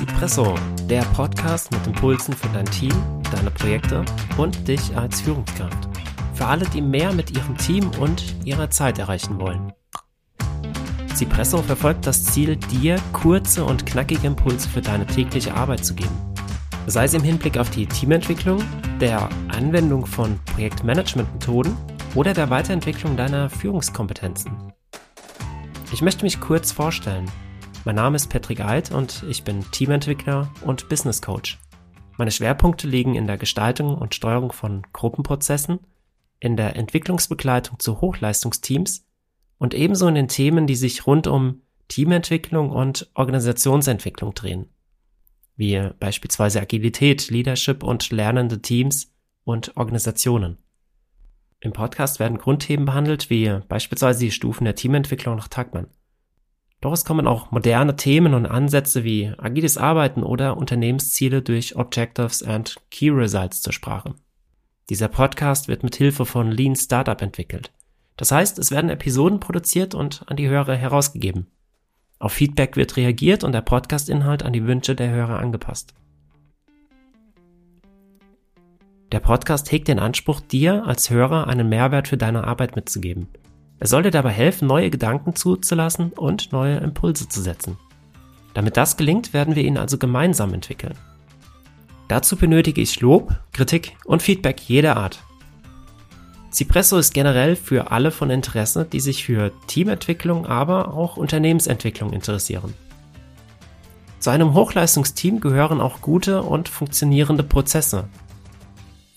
Cipresso, der Podcast mit Impulsen für dein Team, deine Projekte und dich als Führungskraft. Für alle, die mehr mit ihrem Team und ihrer Zeit erreichen wollen. Cipresso verfolgt das Ziel, dir kurze und knackige Impulse für deine tägliche Arbeit zu geben. Sei es im Hinblick auf die Teamentwicklung, der Anwendung von Projektmanagementmethoden oder der Weiterentwicklung deiner Führungskompetenzen. Ich möchte mich kurz vorstellen. Mein Name ist Patrick Eid und ich bin Teamentwickler und Business Coach. Meine Schwerpunkte liegen in der Gestaltung und Steuerung von Gruppenprozessen, in der Entwicklungsbegleitung zu Hochleistungsteams und ebenso in den Themen, die sich rund um Teamentwicklung und Organisationsentwicklung drehen, wie beispielsweise Agilität, Leadership und lernende Teams und Organisationen. Im Podcast werden Grundthemen behandelt, wie beispielsweise die Stufen der Teamentwicklung nach Tagmann. Doch es kommen auch moderne Themen und Ansätze wie agiles Arbeiten oder Unternehmensziele durch Objectives and Key Results zur Sprache. Dieser Podcast wird mit Hilfe von Lean Startup entwickelt. Das heißt, es werden Episoden produziert und an die Hörer herausgegeben. Auf Feedback wird reagiert und der Podcast-Inhalt an die Wünsche der Hörer angepasst. Der Podcast hegt den Anspruch, dir als Hörer einen Mehrwert für deine Arbeit mitzugeben. Er soll dir dabei helfen, neue Gedanken zuzulassen und neue Impulse zu setzen. Damit das gelingt, werden wir ihn also gemeinsam entwickeln. Dazu benötige ich Lob, Kritik und Feedback jeder Art. Cipresso ist generell für alle von Interesse, die sich für Teamentwicklung, aber auch Unternehmensentwicklung interessieren. Zu einem Hochleistungsteam gehören auch gute und funktionierende Prozesse,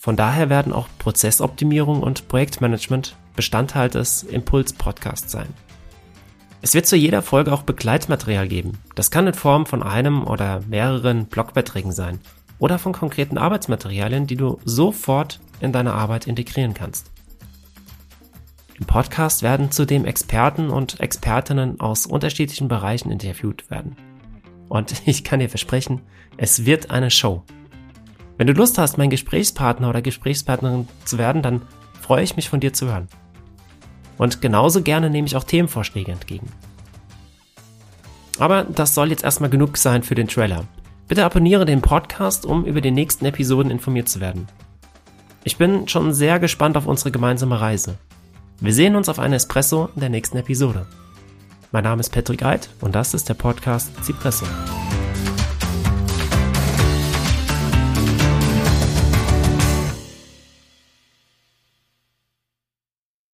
von daher werden auch Prozessoptimierung und Projektmanagement Bestandteil des Impuls-Podcasts sein. Es wird zu jeder Folge auch Begleitmaterial geben. Das kann in Form von einem oder mehreren Blogbeiträgen sein oder von konkreten Arbeitsmaterialien, die du sofort in deine Arbeit integrieren kannst. Im Podcast werden zudem Experten und Expertinnen aus unterschiedlichen Bereichen interviewt werden. Und ich kann dir versprechen, es wird eine Show. Wenn du Lust hast, mein Gesprächspartner oder Gesprächspartnerin zu werden, dann freue ich mich von dir zu hören. Und genauso gerne nehme ich auch Themenvorschläge entgegen. Aber das soll jetzt erstmal genug sein für den Trailer. Bitte abonniere den Podcast, um über die nächsten Episoden informiert zu werden. Ich bin schon sehr gespannt auf unsere gemeinsame Reise. Wir sehen uns auf einen Espresso in der nächsten Episode. Mein Name ist Patrick Eid und das ist der Podcast Cipresso.